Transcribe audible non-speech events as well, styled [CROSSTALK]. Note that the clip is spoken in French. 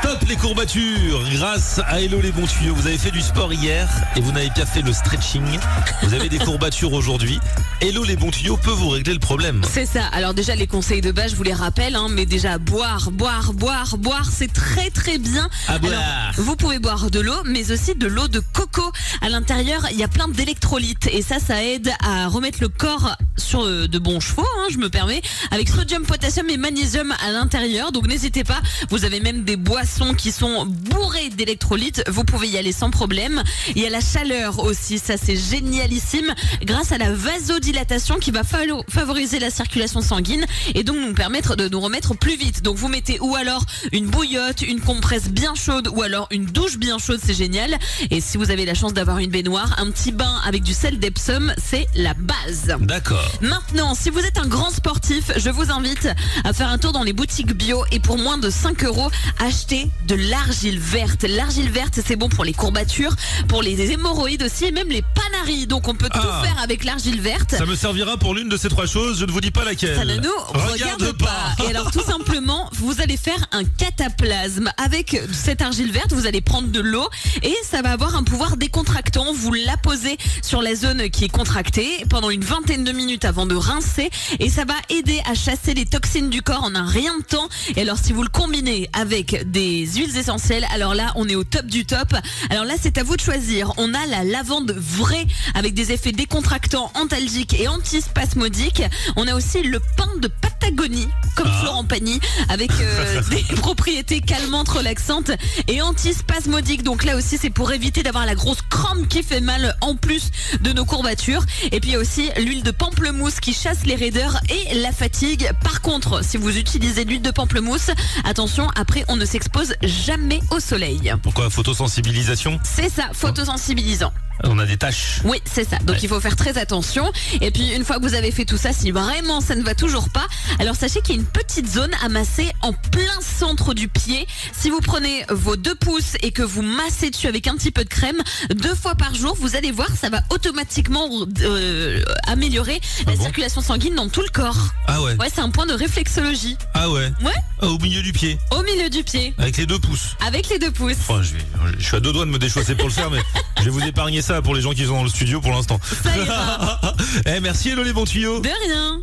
Stop les courbatures Grâce à Hello les bons tuyaux, vous avez fait du sport hier et vous n'avez pas fait le stretching. Vous avez des courbatures aujourd'hui. Hello les bons tuyaux peut vous régler le problème. C'est ça. Alors déjà les conseils de base, je vous les rappelle, hein, mais déjà boire, boire, boire, boire, c'est très très bien. À boire. Alors, vous pouvez boire de l'eau, mais aussi de l'eau de coco. À l'intérieur, il y a plein d'électrolytes et ça, ça aide à remettre le corps sur euh, de bons chevaux, hein, je me permets, avec sodium, potassium et magnésium à l'intérieur. Donc n'hésitez pas. Vous avez même des boissons qui sont bourrées d'électrolytes. Vous pouvez y aller sans problème. Il y a la chaleur aussi, ça c'est génialissime. Grâce à la vasodilatation qui va favoriser la circulation sanguine et donc nous permettre de nous remettre plus vite. Donc vous mettez ou alors une bouillotte, une compresse bien chaude ou alors une douche bien chaude, c'est génial. Et si vous avez la chance d'avoir une baignoire, un petit bain avec du sel d'Epsom, c'est la base. D'accord. Maintenant, si vous êtes un grand sportif, je vous invite à faire un tour dans les boutiques bio et pour moins de 5 euros, acheter de l'argile verte. L'argile verte, c'est bon pour les courbatures, pour les hémorroïdes aussi et même les panaries. Donc on peut Ah. tout faire avec l'argile verte. Ça me servira pour l'une de ces trois choses, je ne vous dis pas laquelle. Ça ne nous regarde, pas. Et alors tout [LAUGHS] simplement, vous allez faire un cataplasme. Avec cette argile verte, vous allez prendre de l'eau et ça va avoir un pouvoir décontractant. Vous la posez sur la zone qui est contractée pendant une vingtaine de minutes avant de rincer et ça va aider à chasser les toxines du corps en un rien de temps. Et alors si vous le combinez avec des huiles essentielles, alors là on est au top du top. Alors là c'est à vous de choisir. On a la lavande vraie avec des effets décontractants, antalgiques et antispasmodiques. On a aussi le pain de Patagonie, comme Ah. Florent Pagny, avec euh, [LAUGHS] des propriétés calmantes, relaxantes et antispasmodiques. Donc là aussi, c'est pour éviter d'avoir la grosse crampe qui fait mal en plus de nos courbatures. Et puis il y a aussi l'huile de pamplemousse qui chasse les raideurs et la fatigue. Par contre, si vous utilisez l'huile de pamplemousse, attention, après on ne s'expose jamais au soleil. Pourquoi photosensibilisation? C'est ça, photosensibilisant. On a des taches. Oui, c'est ça. Donc Ouais. il faut faire très attention. Et puis une fois que vous avez fait tout ça, si vraiment ça ne va toujours pas, alors sachez qu'il y a une petite zone amassée en plein centre du pied. Si vous prenez vos deux pouces et que vous massez dessus avec un petit peu de crème, deux fois par jour, vous allez voir, ça va automatiquement euh, améliorer la Ah bon circulation sanguine dans tout le corps. Ah ouais. Ouais, c'est un point de réflexologie. Ah ouais. Ouais, Ah, au milieu du pied, au milieu du pied, avec les deux pouces. avec les deux pouces. Enfin, je, vais, je suis à deux doigts de me déchausser pour le faire, mais je vais vous épargner ça pour les gens qui sont dans le studio pour l'instant. Ça ira. [LAUGHS] eh, merci Hello les bons tuyaux. De rien.